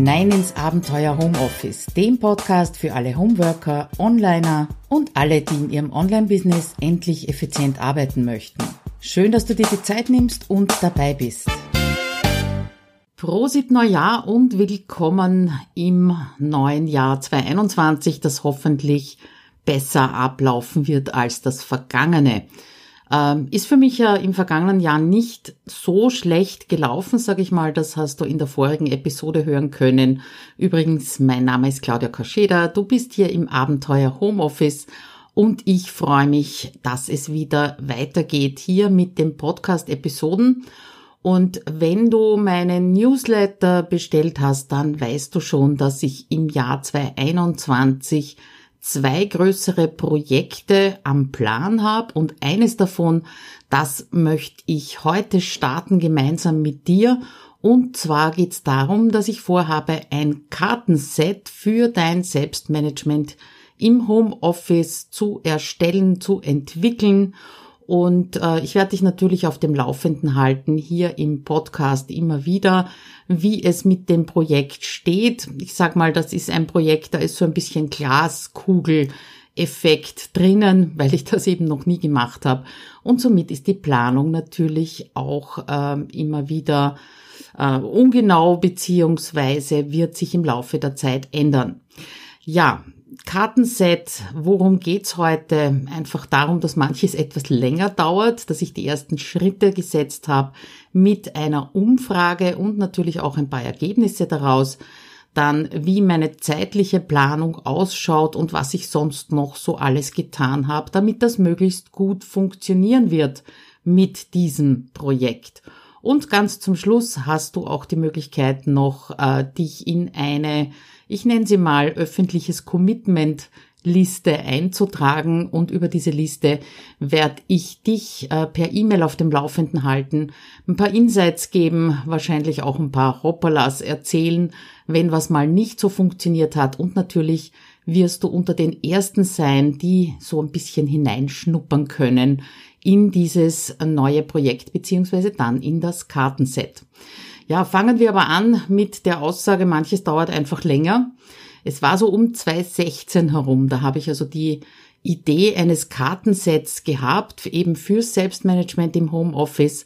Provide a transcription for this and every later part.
hinein ins Abenteuer Homeoffice, dem Podcast für alle Homeworker, Onliner und alle, die in ihrem Online-Business endlich effizient arbeiten möchten. Schön, dass du dir die Zeit nimmst und dabei bist. Prosit Neujahr und willkommen im neuen Jahr 2021, das hoffentlich besser ablaufen wird als das vergangene. Ähm, ist für mich ja im vergangenen Jahr nicht so schlecht gelaufen, sage ich mal. Das hast du in der vorigen Episode hören können. Übrigens, mein Name ist Claudia Kascheda. Du bist hier im Abenteuer Homeoffice und ich freue mich, dass es wieder weitergeht hier mit den Podcast-Episoden. Und wenn du meinen Newsletter bestellt hast, dann weißt du schon, dass ich im Jahr 2021 zwei größere Projekte am Plan habe und eines davon, das möchte ich heute starten gemeinsam mit dir. Und zwar geht es darum, dass ich vorhabe, ein Kartenset für dein Selbstmanagement im Homeoffice zu erstellen, zu entwickeln und äh, ich werde dich natürlich auf dem Laufenden halten, hier im Podcast immer wieder, wie es mit dem Projekt steht. Ich sag mal, das ist ein Projekt, da ist so ein bisschen Glaskugel. Effekt drinnen, weil ich das eben noch nie gemacht habe. Und somit ist die Planung natürlich auch äh, immer wieder äh, ungenau beziehungsweise wird sich im Laufe der Zeit ändern. Ja, Kartenset, worum geht's heute? Einfach darum, dass manches etwas länger dauert, dass ich die ersten Schritte gesetzt habe mit einer Umfrage und natürlich auch ein paar Ergebnisse daraus. Dann, wie meine zeitliche Planung ausschaut und was ich sonst noch so alles getan habe, damit das möglichst gut funktionieren wird mit diesem Projekt. Und ganz zum Schluss hast du auch die Möglichkeit noch, äh, dich in eine ich nenne sie mal öffentliches Commitment Liste einzutragen und über diese Liste werde ich dich äh, per E-Mail auf dem Laufenden halten, ein paar Insights geben, wahrscheinlich auch ein paar Hoppalas erzählen, wenn was mal nicht so funktioniert hat und natürlich wirst du unter den ersten sein, die so ein bisschen hineinschnuppern können in dieses neue Projekt beziehungsweise dann in das Kartenset. Ja, fangen wir aber an mit der Aussage, manches dauert einfach länger. Es war so um 2016 herum, da habe ich also die Idee eines Kartensets gehabt, eben fürs Selbstmanagement im Homeoffice.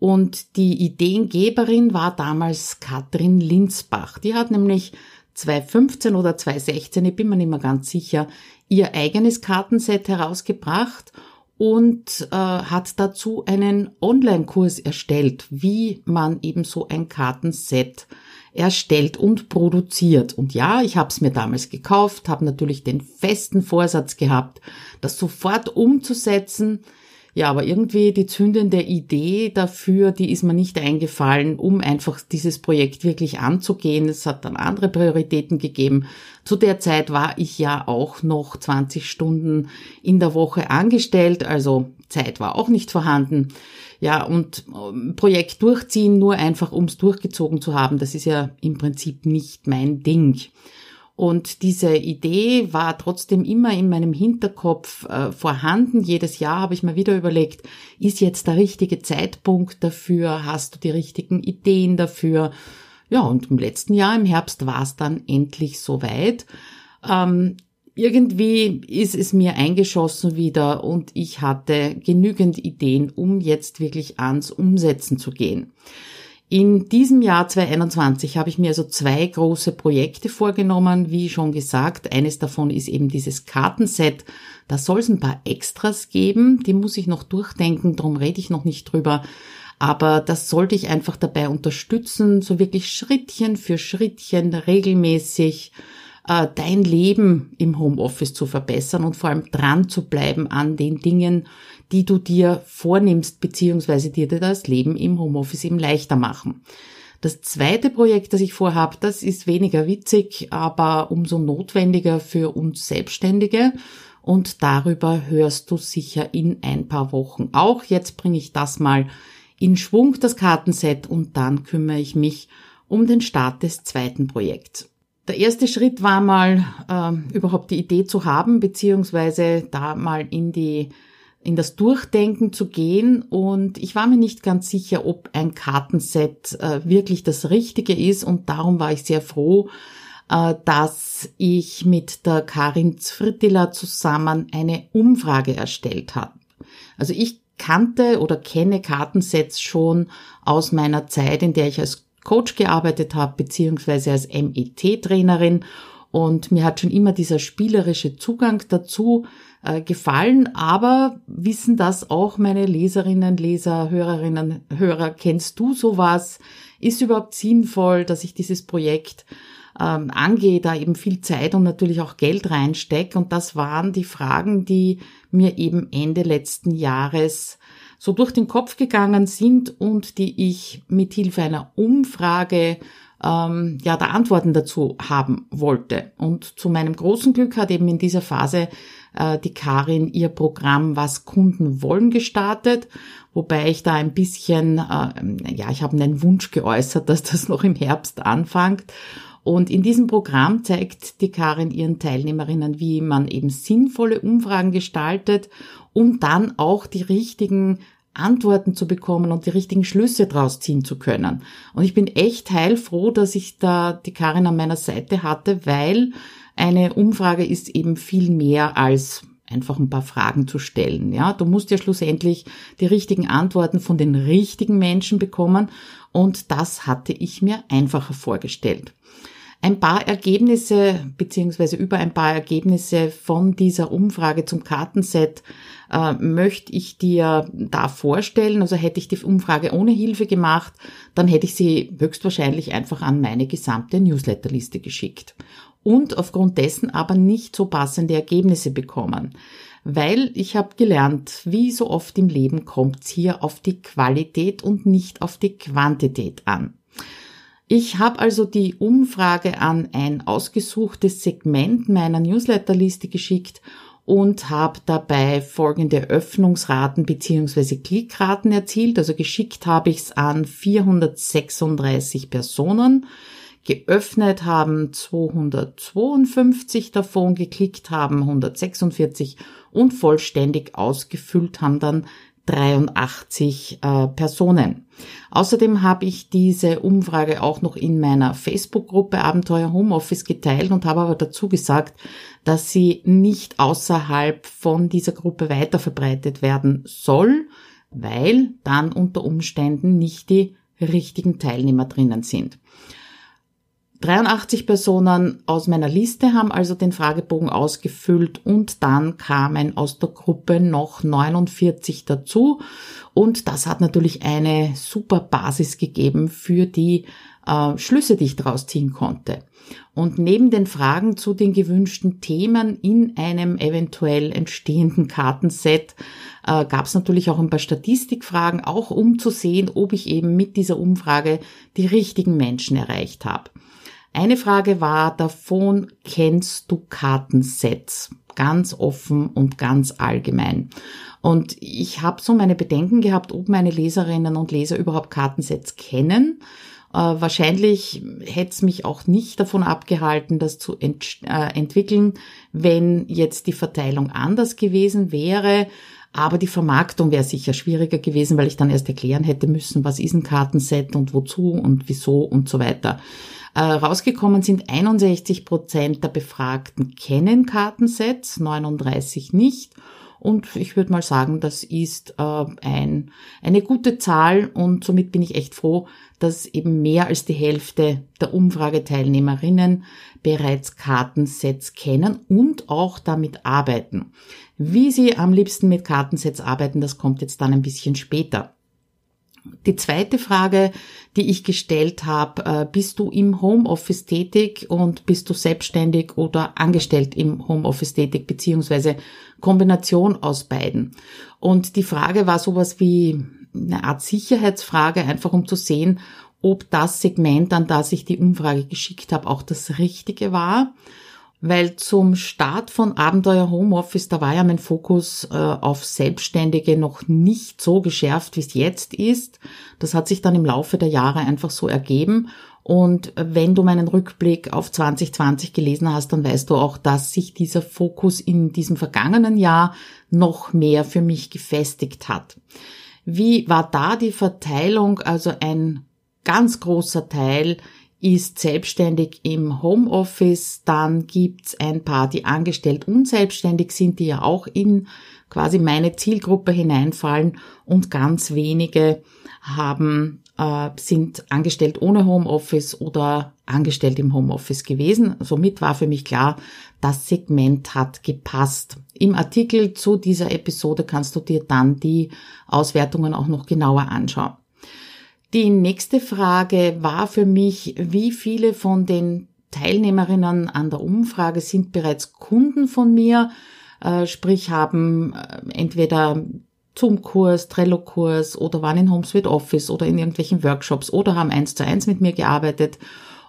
Und die Ideengeberin war damals Katrin Linsbach. Die hat nämlich 2015 oder 2016, ich bin mir nicht mehr ganz sicher, ihr eigenes Kartenset herausgebracht und äh, hat dazu einen Online-Kurs erstellt, wie man eben so ein Kartenset erstellt und produziert. Und ja, ich habe es mir damals gekauft, habe natürlich den festen Vorsatz gehabt, das sofort umzusetzen. Ja, aber irgendwie die zündende Idee dafür, die ist mir nicht eingefallen, um einfach dieses Projekt wirklich anzugehen. Es hat dann andere Prioritäten gegeben. Zu der Zeit war ich ja auch noch 20 Stunden in der Woche angestellt, also Zeit war auch nicht vorhanden. Ja, und ähm, Projekt durchziehen, nur einfach ums durchgezogen zu haben, das ist ja im Prinzip nicht mein Ding. Und diese Idee war trotzdem immer in meinem Hinterkopf äh, vorhanden. Jedes Jahr habe ich mir wieder überlegt, ist jetzt der richtige Zeitpunkt dafür? Hast du die richtigen Ideen dafür? Ja, und im letzten Jahr, im Herbst, war es dann endlich soweit. Ähm, irgendwie ist es mir eingeschossen wieder und ich hatte genügend Ideen, um jetzt wirklich ans Umsetzen zu gehen. In diesem Jahr 2021 habe ich mir also zwei große Projekte vorgenommen, wie schon gesagt. Eines davon ist eben dieses Kartenset. Da soll es ein paar Extras geben, die muss ich noch durchdenken, darum rede ich noch nicht drüber. Aber das sollte ich einfach dabei unterstützen, so wirklich Schrittchen für Schrittchen regelmäßig äh, dein Leben im Homeoffice zu verbessern und vor allem dran zu bleiben an den Dingen, die du dir vornimmst, beziehungsweise dir das Leben im Homeoffice eben leichter machen. Das zweite Projekt, das ich vorhabe, das ist weniger witzig, aber umso notwendiger für uns Selbstständige. Und darüber hörst du sicher in ein paar Wochen auch. Jetzt bringe ich das mal in Schwung, das Kartenset, und dann kümmere ich mich um den Start des zweiten Projekts. Der erste Schritt war mal, äh, überhaupt die Idee zu haben, beziehungsweise da mal in die in das Durchdenken zu gehen und ich war mir nicht ganz sicher, ob ein Kartenset äh, wirklich das Richtige ist und darum war ich sehr froh, äh, dass ich mit der Karin Zfrittila zusammen eine Umfrage erstellt habe. Also ich kannte oder kenne Kartensets schon aus meiner Zeit, in der ich als Coach gearbeitet habe, beziehungsweise als MET-Trainerin. Und mir hat schon immer dieser spielerische Zugang dazu äh, gefallen, aber wissen das auch meine Leserinnen, Leser, Hörerinnen, Hörer, kennst du sowas? Ist überhaupt sinnvoll, dass ich dieses Projekt ähm, angehe, da eben viel Zeit und natürlich auch Geld reinstecke. Und das waren die Fragen, die mir eben Ende letzten Jahres so durch den Kopf gegangen sind und die ich mit Hilfe einer Umfrage ähm, ja da Antworten dazu haben wollte. Und zu meinem großen Glück hat eben in dieser Phase äh, die Karin ihr Programm Was Kunden wollen gestartet, wobei ich da ein bisschen, äh, ja, ich habe einen Wunsch geäußert, dass das noch im Herbst anfängt. Und in diesem Programm zeigt die Karin ihren Teilnehmerinnen, wie man eben sinnvolle Umfragen gestaltet, um dann auch die richtigen Antworten zu bekommen und die richtigen Schlüsse draus ziehen zu können. Und ich bin echt heilfroh, dass ich da die Karin an meiner Seite hatte, weil eine Umfrage ist eben viel mehr als einfach ein paar Fragen zu stellen. Ja, du musst ja schlussendlich die richtigen Antworten von den richtigen Menschen bekommen und das hatte ich mir einfacher vorgestellt. Ein paar Ergebnisse beziehungsweise über ein paar Ergebnisse von dieser Umfrage zum Kartenset äh, möchte ich dir da vorstellen. Also hätte ich die Umfrage ohne Hilfe gemacht, dann hätte ich sie höchstwahrscheinlich einfach an meine gesamte Newsletterliste geschickt und aufgrund dessen aber nicht so passende Ergebnisse bekommen. Weil ich habe gelernt, wie so oft im Leben kommt es hier auf die Qualität und nicht auf die Quantität an. Ich habe also die Umfrage an ein ausgesuchtes Segment meiner Newsletterliste geschickt und habe dabei folgende Öffnungsraten beziehungsweise Klickraten erzielt. Also geschickt habe ich es an 436 Personen. Geöffnet haben 252 davon, geklickt haben 146 und vollständig ausgefüllt haben dann 83 äh, Personen. Außerdem habe ich diese Umfrage auch noch in meiner Facebook-Gruppe Abenteuer Homeoffice geteilt und habe aber dazu gesagt, dass sie nicht außerhalb von dieser Gruppe weiter verbreitet werden soll, weil dann unter Umständen nicht die richtigen Teilnehmer drinnen sind. 83 Personen aus meiner Liste haben also den Fragebogen ausgefüllt und dann kamen aus der Gruppe noch 49 dazu und das hat natürlich eine super Basis gegeben für die äh, Schlüsse, die ich daraus ziehen konnte. Und neben den Fragen zu den gewünschten Themen in einem eventuell entstehenden Kartenset äh, gab es natürlich auch ein paar Statistikfragen, auch um zu sehen, ob ich eben mit dieser Umfrage die richtigen Menschen erreicht habe. Eine Frage war davon, kennst du Kartensets? Ganz offen und ganz allgemein. Und ich habe so meine Bedenken gehabt, ob meine Leserinnen und Leser überhaupt Kartensets kennen. Äh, wahrscheinlich hätte es mich auch nicht davon abgehalten, das zu ent äh, entwickeln, wenn jetzt die Verteilung anders gewesen wäre. Aber die Vermarktung wäre sicher schwieriger gewesen, weil ich dann erst erklären hätte müssen, was ist ein Kartenset und wozu und wieso und so weiter. Äh, rausgekommen sind 61 Prozent der Befragten kennen Kartensets, 39 nicht. Und ich würde mal sagen, das ist äh, ein, eine gute Zahl und somit bin ich echt froh, dass eben mehr als die Hälfte der Umfrageteilnehmerinnen bereits Kartensets kennen und auch damit arbeiten. Wie sie am liebsten mit Kartensets arbeiten, das kommt jetzt dann ein bisschen später. Die zweite Frage, die ich gestellt habe, äh, bist du im Homeoffice tätig und bist du selbstständig oder angestellt im Homeoffice tätig, beziehungsweise Kombination aus beiden. Und die Frage war sowas wie eine Art Sicherheitsfrage, einfach um zu sehen, ob das Segment, an das ich die Umfrage geschickt habe, auch das Richtige war weil zum Start von Abenteuer Homeoffice, da war ja mein Fokus äh, auf Selbstständige noch nicht so geschärft, wie es jetzt ist. Das hat sich dann im Laufe der Jahre einfach so ergeben. Und wenn du meinen Rückblick auf 2020 gelesen hast, dann weißt du auch, dass sich dieser Fokus in diesem vergangenen Jahr noch mehr für mich gefestigt hat. Wie war da die Verteilung? Also ein ganz großer Teil ist selbstständig im Homeoffice. Dann gibt's ein paar, die angestellt und selbstständig sind, die ja auch in quasi meine Zielgruppe hineinfallen. Und ganz wenige haben äh, sind angestellt ohne Homeoffice oder angestellt im Homeoffice gewesen. Somit war für mich klar, das Segment hat gepasst. Im Artikel zu dieser Episode kannst du dir dann die Auswertungen auch noch genauer anschauen. Die nächste Frage war für mich, wie viele von den Teilnehmerinnen an der Umfrage sind bereits Kunden von mir, äh, sprich haben äh, entweder Zoom-Kurs, Trello-Kurs oder waren in HomeSuite Office oder in irgendwelchen Workshops oder haben eins zu eins mit mir gearbeitet.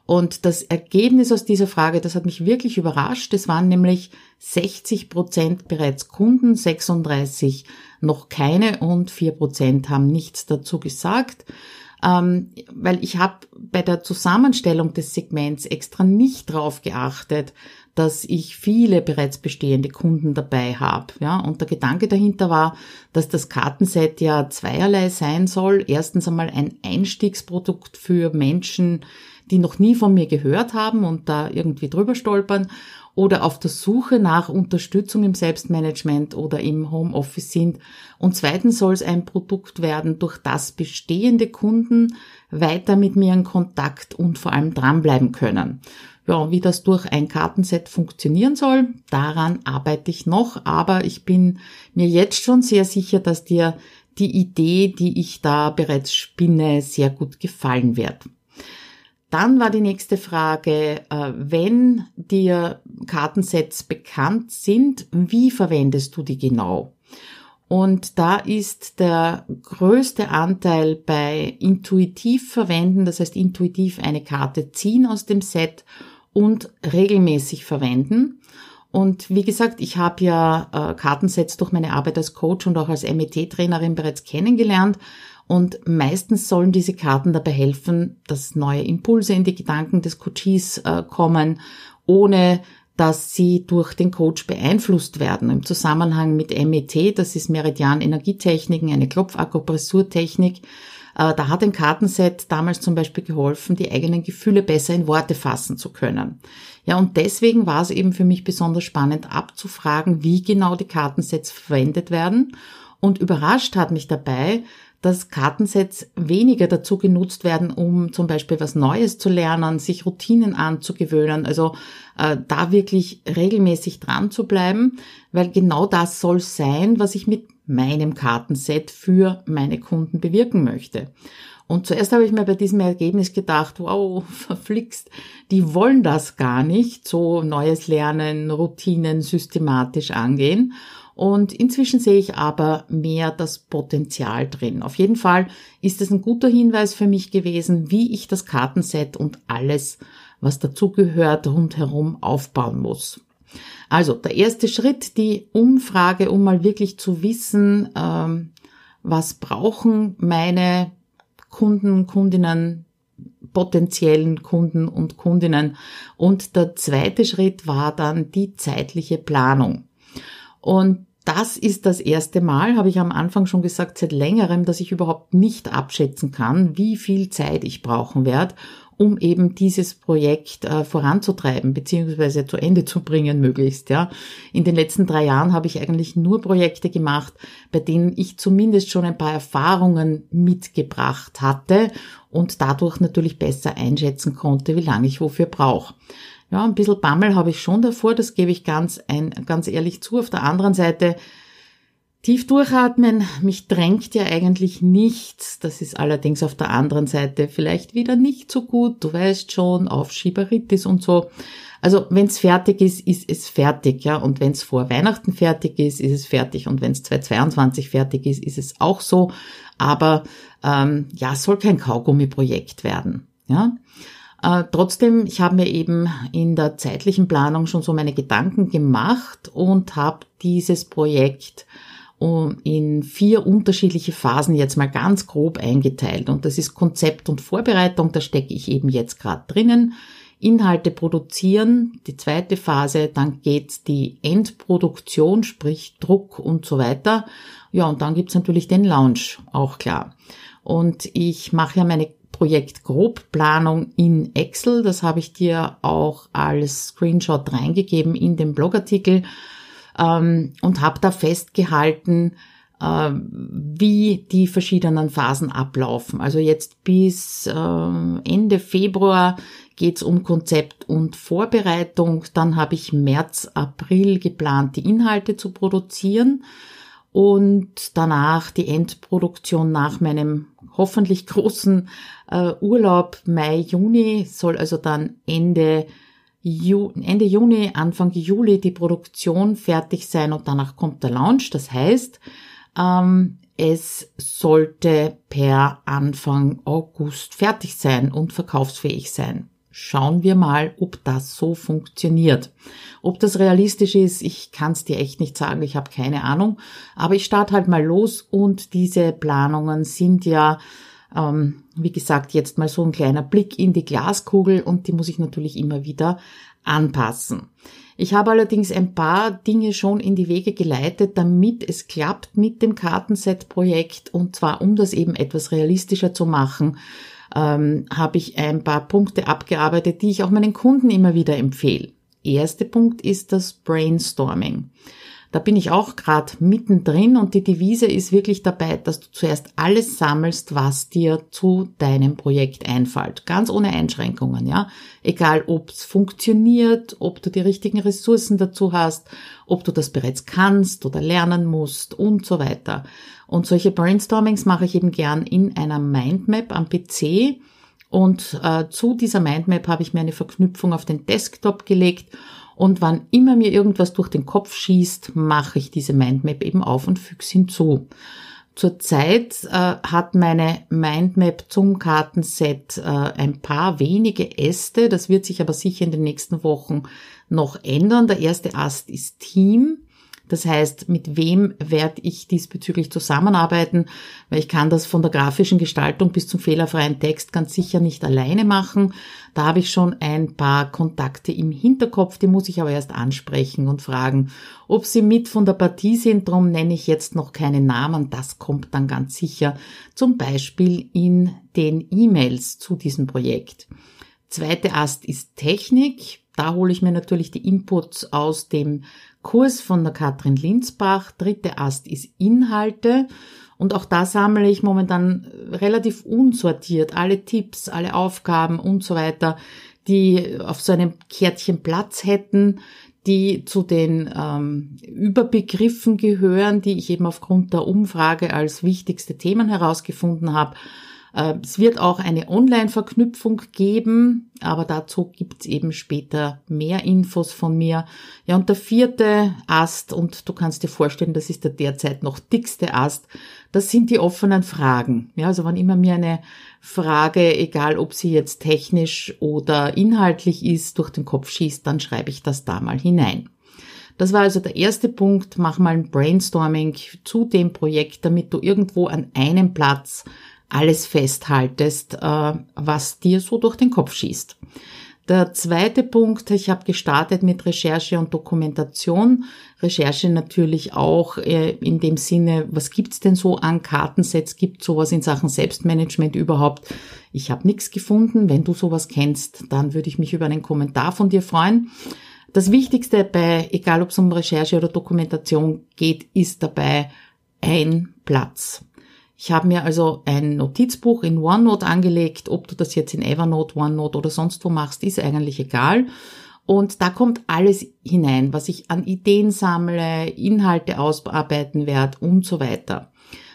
Und das Ergebnis aus dieser Frage, das hat mich wirklich überrascht. Es waren nämlich 60 Prozent bereits Kunden, 36 noch keine und 4 Prozent haben nichts dazu gesagt ähm, weil ich habe bei der Zusammenstellung des Segments extra nicht drauf geachtet, dass ich viele bereits bestehende Kunden dabei habe. Ja, und der Gedanke dahinter war, dass das Kartenset ja zweierlei sein soll. Erstens einmal ein Einstiegsprodukt für Menschen, die noch nie von mir gehört haben und da irgendwie drüber stolpern oder auf der Suche nach Unterstützung im Selbstmanagement oder im Homeoffice sind. Und zweitens soll es ein Produkt werden, durch das bestehende Kunden weiter mit mir in Kontakt und vor allem dranbleiben können. Ja, wie das durch ein Kartenset funktionieren soll, daran arbeite ich noch, aber ich bin mir jetzt schon sehr sicher, dass dir die Idee, die ich da bereits spinne, sehr gut gefallen wird. Dann war die nächste Frage, äh, wenn dir Kartensets bekannt sind, wie verwendest du die genau? Und da ist der größte Anteil bei intuitiv verwenden, das heißt intuitiv eine Karte ziehen aus dem Set und regelmäßig verwenden. Und wie gesagt, ich habe ja äh, Kartensets durch meine Arbeit als Coach und auch als MET-Trainerin bereits kennengelernt und meistens sollen diese Karten dabei helfen, dass neue Impulse in die Gedanken des Coaches äh, kommen, ohne dass sie durch den Coach beeinflusst werden. Im Zusammenhang mit MET, das ist Meridian Energietechniken, eine Klopfakupressurtechnik, äh, da hat ein Kartenset damals zum Beispiel geholfen, die eigenen Gefühle besser in Worte fassen zu können. Ja, und deswegen war es eben für mich besonders spannend abzufragen, wie genau die Kartensets verwendet werden. Und überrascht hat mich dabei, dass Kartensets weniger dazu genutzt werden, um zum Beispiel was Neues zu lernen, sich Routinen anzugewöhnen, also äh, da wirklich regelmäßig dran zu bleiben, weil genau das soll sein, was ich mit meinem Kartenset für meine Kunden bewirken möchte. Und zuerst habe ich mir bei diesem Ergebnis gedacht, wow, verflixt, die wollen das gar nicht, so neues Lernen, Routinen systematisch angehen. Und inzwischen sehe ich aber mehr das Potenzial drin. Auf jeden Fall ist es ein guter Hinweis für mich gewesen, wie ich das Kartenset und alles, was dazugehört, rundherum aufbauen muss. Also der erste Schritt, die Umfrage, um mal wirklich zu wissen, ähm, was brauchen meine Kunden, Kundinnen, potenziellen Kunden und Kundinnen. Und der zweite Schritt war dann die zeitliche Planung. Und das ist das erste Mal, habe ich am Anfang schon gesagt, seit längerem, dass ich überhaupt nicht abschätzen kann, wie viel Zeit ich brauchen werde, um eben dieses Projekt äh, voranzutreiben beziehungsweise zu Ende zu bringen möglichst. Ja, in den letzten drei Jahren habe ich eigentlich nur Projekte gemacht, bei denen ich zumindest schon ein paar Erfahrungen mitgebracht hatte und dadurch natürlich besser einschätzen konnte, wie lange ich wofür brauche. Ja, ein bisschen Bammel habe ich schon davor, das gebe ich ganz, ein, ganz ehrlich zu. Auf der anderen Seite, tief durchatmen, mich drängt ja eigentlich nichts. Das ist allerdings auf der anderen Seite vielleicht wieder nicht so gut. Du weißt schon, Aufschieberitis und so. Also wenn es fertig ist, ist es fertig, ja. Und wenn es vor Weihnachten fertig ist, ist es fertig. Und wenn es 2022 fertig ist, ist es auch so. Aber ähm, ja, es soll kein Kaugummi-Projekt werden, ja. Äh, trotzdem, ich habe mir eben in der zeitlichen Planung schon so meine Gedanken gemacht und habe dieses Projekt in vier unterschiedliche Phasen jetzt mal ganz grob eingeteilt. Und das ist Konzept und Vorbereitung, da stecke ich eben jetzt gerade drinnen. Inhalte produzieren, die zweite Phase, dann geht die Endproduktion, sprich Druck und so weiter. Ja, und dann gibt's natürlich den Launch, auch klar. Und ich mache ja meine Projektgrobplanung in Excel, das habe ich dir auch als Screenshot reingegeben in den Blogartikel ähm, und habe da festgehalten, äh, wie die verschiedenen Phasen ablaufen. Also jetzt bis äh, Ende Februar geht's um Konzept und Vorbereitung. Dann habe ich März, April geplant, die Inhalte zu produzieren und danach die Endproduktion nach meinem hoffentlich großen äh, Urlaub Mai, Juni soll also dann Ende Ju Ende Juni, Anfang Juli die Produktion fertig sein und danach kommt der Launch. Das heißt, ähm, es sollte per Anfang August fertig sein und verkaufsfähig sein. Schauen wir mal, ob das so funktioniert. Ob das realistisch ist, ich kann es dir echt nicht sagen, ich habe keine Ahnung. Aber ich starte halt mal los und diese Planungen sind ja ähm, wie gesagt, jetzt mal so ein kleiner Blick in die Glaskugel und die muss ich natürlich immer wieder anpassen. Ich habe allerdings ein paar Dinge schon in die Wege geleitet, damit es klappt mit dem Kartenset-Projekt und zwar um das eben etwas realistischer zu machen, ähm, habe ich ein paar Punkte abgearbeitet, die ich auch meinen Kunden immer wieder empfehle. Erster Punkt ist das Brainstorming. Da bin ich auch gerade mittendrin und die Devise ist wirklich dabei, dass du zuerst alles sammelst, was dir zu deinem Projekt einfällt. Ganz ohne Einschränkungen, ja. Egal, ob es funktioniert, ob du die richtigen Ressourcen dazu hast, ob du das bereits kannst oder lernen musst und so weiter. Und solche Brainstormings mache ich eben gern in einer Mindmap am PC. Und äh, zu dieser Mindmap habe ich mir eine Verknüpfung auf den Desktop gelegt und wann immer mir irgendwas durch den Kopf schießt, mache ich diese Mindmap eben auf und füge hinzu. Zurzeit äh, hat meine Mindmap zum Kartenset äh, ein paar wenige Äste. Das wird sich aber sicher in den nächsten Wochen noch ändern. Der erste Ast ist Team. Das heißt, mit wem werde ich diesbezüglich zusammenarbeiten? Weil ich kann das von der grafischen Gestaltung bis zum fehlerfreien Text ganz sicher nicht alleine machen. Da habe ich schon ein paar Kontakte im Hinterkopf, die muss ich aber erst ansprechen und fragen, ob sie mit von der Partie sind. Darum nenne ich jetzt noch keine Namen. Das kommt dann ganz sicher zum Beispiel in den E-Mails zu diesem Projekt. Zweite Ast ist Technik. Da hole ich mir natürlich die Inputs aus dem Kurs von der Katrin Linsbach. Dritte Ast ist Inhalte. Und auch da sammle ich momentan relativ unsortiert alle Tipps, alle Aufgaben und so weiter, die auf so einem Kärtchen Platz hätten, die zu den ähm, Überbegriffen gehören, die ich eben aufgrund der Umfrage als wichtigste Themen herausgefunden habe. Äh, es wird auch eine Online-Verknüpfung geben, aber dazu gibt's eben später mehr Infos von mir. Ja, und der vierte Ast, und du kannst dir vorstellen, das ist der derzeit noch dickste Ast, das sind die offenen Fragen. Ja, also wann immer mir eine Frage, egal ob sie jetzt technisch oder inhaltlich ist, durch den Kopf schießt, dann schreibe ich das da mal hinein. Das war also der erste Punkt. Mach mal ein Brainstorming zu dem Projekt, damit du irgendwo an einem Platz alles festhaltest, äh, was dir so durch den Kopf schießt. Der zweite Punkt, ich habe gestartet mit Recherche und Dokumentation. Recherche natürlich auch äh, in dem Sinne, was gibt's denn so an Kartensets? Gibt sowas in Sachen Selbstmanagement überhaupt? Ich habe nichts gefunden. Wenn du sowas kennst, dann würde ich mich über einen Kommentar von dir freuen. Das Wichtigste bei, egal ob es um Recherche oder Dokumentation geht, ist dabei ein Platz. Ich habe mir also ein Notizbuch in OneNote angelegt. Ob du das jetzt in Evernote, OneNote oder sonst wo machst, ist eigentlich egal. Und da kommt alles hinein, was ich an Ideen sammle, Inhalte ausarbeiten werde und so weiter.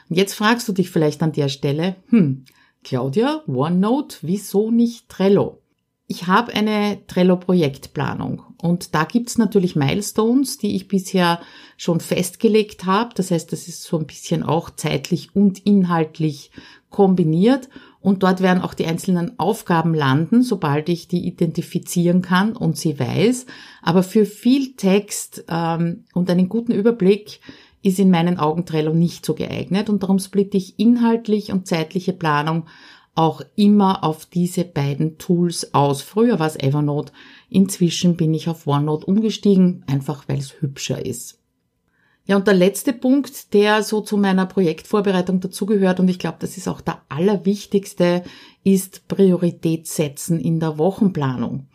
Und jetzt fragst du dich vielleicht an der Stelle, hm, Claudia, OneNote, wieso nicht Trello? Ich habe eine Trello-Projektplanung und da gibt's natürlich Milestones, die ich bisher schon festgelegt habe. Das heißt, das ist so ein bisschen auch zeitlich und inhaltlich kombiniert und dort werden auch die einzelnen Aufgaben landen, sobald ich die identifizieren kann und sie weiß. Aber für viel Text ähm, und einen guten Überblick ist in meinen Augen Trello nicht so geeignet und darum splitte ich inhaltlich und zeitliche Planung auch immer auf diese beiden Tools aus. Früher war es Evernote, inzwischen bin ich auf OneNote umgestiegen, einfach weil es hübscher ist. Ja, und der letzte Punkt, der so zu meiner Projektvorbereitung dazugehört, und ich glaube, das ist auch der allerwichtigste, ist Priorität setzen in der Wochenplanung.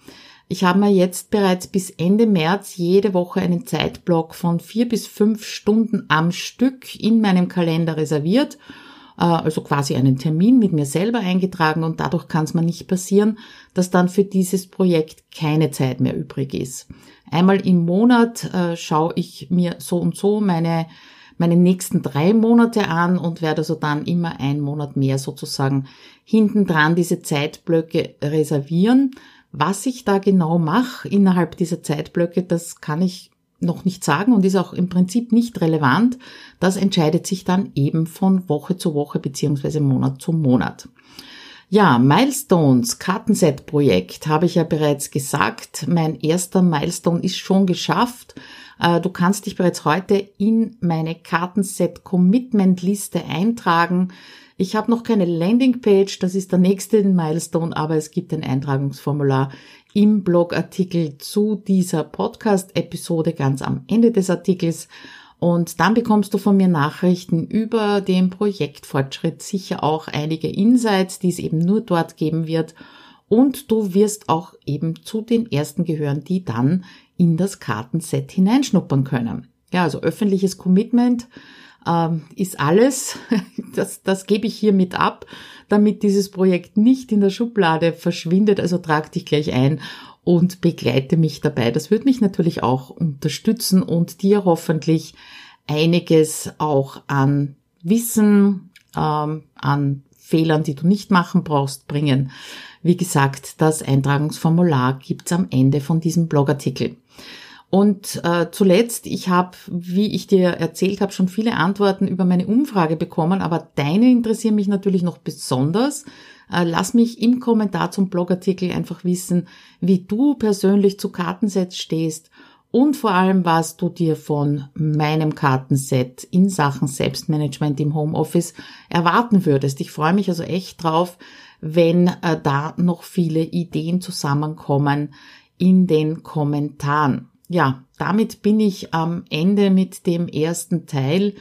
Ich habe mir jetzt bereits bis Ende März jede Woche einen Zeitblock von vier bis fünf Stunden am Stück in meinem Kalender reserviert also quasi einen Termin mit mir selber eingetragen und dadurch kann es mir nicht passieren, dass dann für dieses Projekt keine Zeit mehr übrig ist. Einmal im Monat äh, schaue ich mir so und so meine meine nächsten drei Monate an und werde also dann immer einen Monat mehr sozusagen hinten dran diese Zeitblöcke reservieren. Was ich da genau mache innerhalb dieser Zeitblöcke, das kann ich noch nicht sagen und ist auch im Prinzip nicht relevant. Das entscheidet sich dann eben von Woche zu Woche beziehungsweise Monat zu Monat. Ja, Milestones, Kartenset-Projekt, habe ich ja bereits gesagt. Mein erster Milestone ist schon geschafft. Äh, du kannst dich bereits heute in meine Kartenset-Commitment-Liste eintragen. Ich habe noch keine Landingpage, das ist der nächste Milestone, aber es gibt ein Eintragungsformular im Blogartikel zu dieser Podcast-Episode ganz am Ende des Artikels. Und dann bekommst du von mir Nachrichten über den Projektfortschritt, sicher auch einige Insights, die es eben nur dort geben wird. Und du wirst auch eben zu den ersten gehören, die dann in das Kartenset hineinschnuppern können. Ja, also öffentliches Commitment ist alles. Das, das gebe ich hiermit ab, damit dieses Projekt nicht in der Schublade verschwindet. Also trag dich gleich ein und begleite mich dabei. Das wird mich natürlich auch unterstützen und dir hoffentlich einiges auch an Wissen, ähm, an Fehlern, die du nicht machen brauchst, bringen. Wie gesagt, das Eintragungsformular gibt's am Ende von diesem Blogartikel. Und äh, zuletzt, ich habe, wie ich dir erzählt habe, schon viele Antworten über meine Umfrage bekommen, aber deine interessieren mich natürlich noch besonders. Äh, lass mich im Kommentar zum Blogartikel einfach wissen, wie du persönlich zu Kartensets stehst und vor allem, was du dir von meinem Kartenset in Sachen Selbstmanagement im Homeoffice erwarten würdest. Ich freue mich also echt drauf, wenn äh, da noch viele Ideen zusammenkommen in den Kommentaren ja, damit bin ich am Ende mit dem ersten Teil.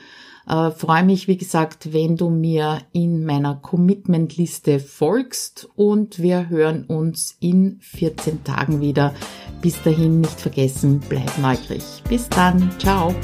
Äh, freue mich, wie gesagt, wenn du mir in meiner Commitment-Liste folgst und wir hören uns in 14 Tagen wieder. Bis dahin nicht vergessen, bleib neugierig. Bis dann, ciao.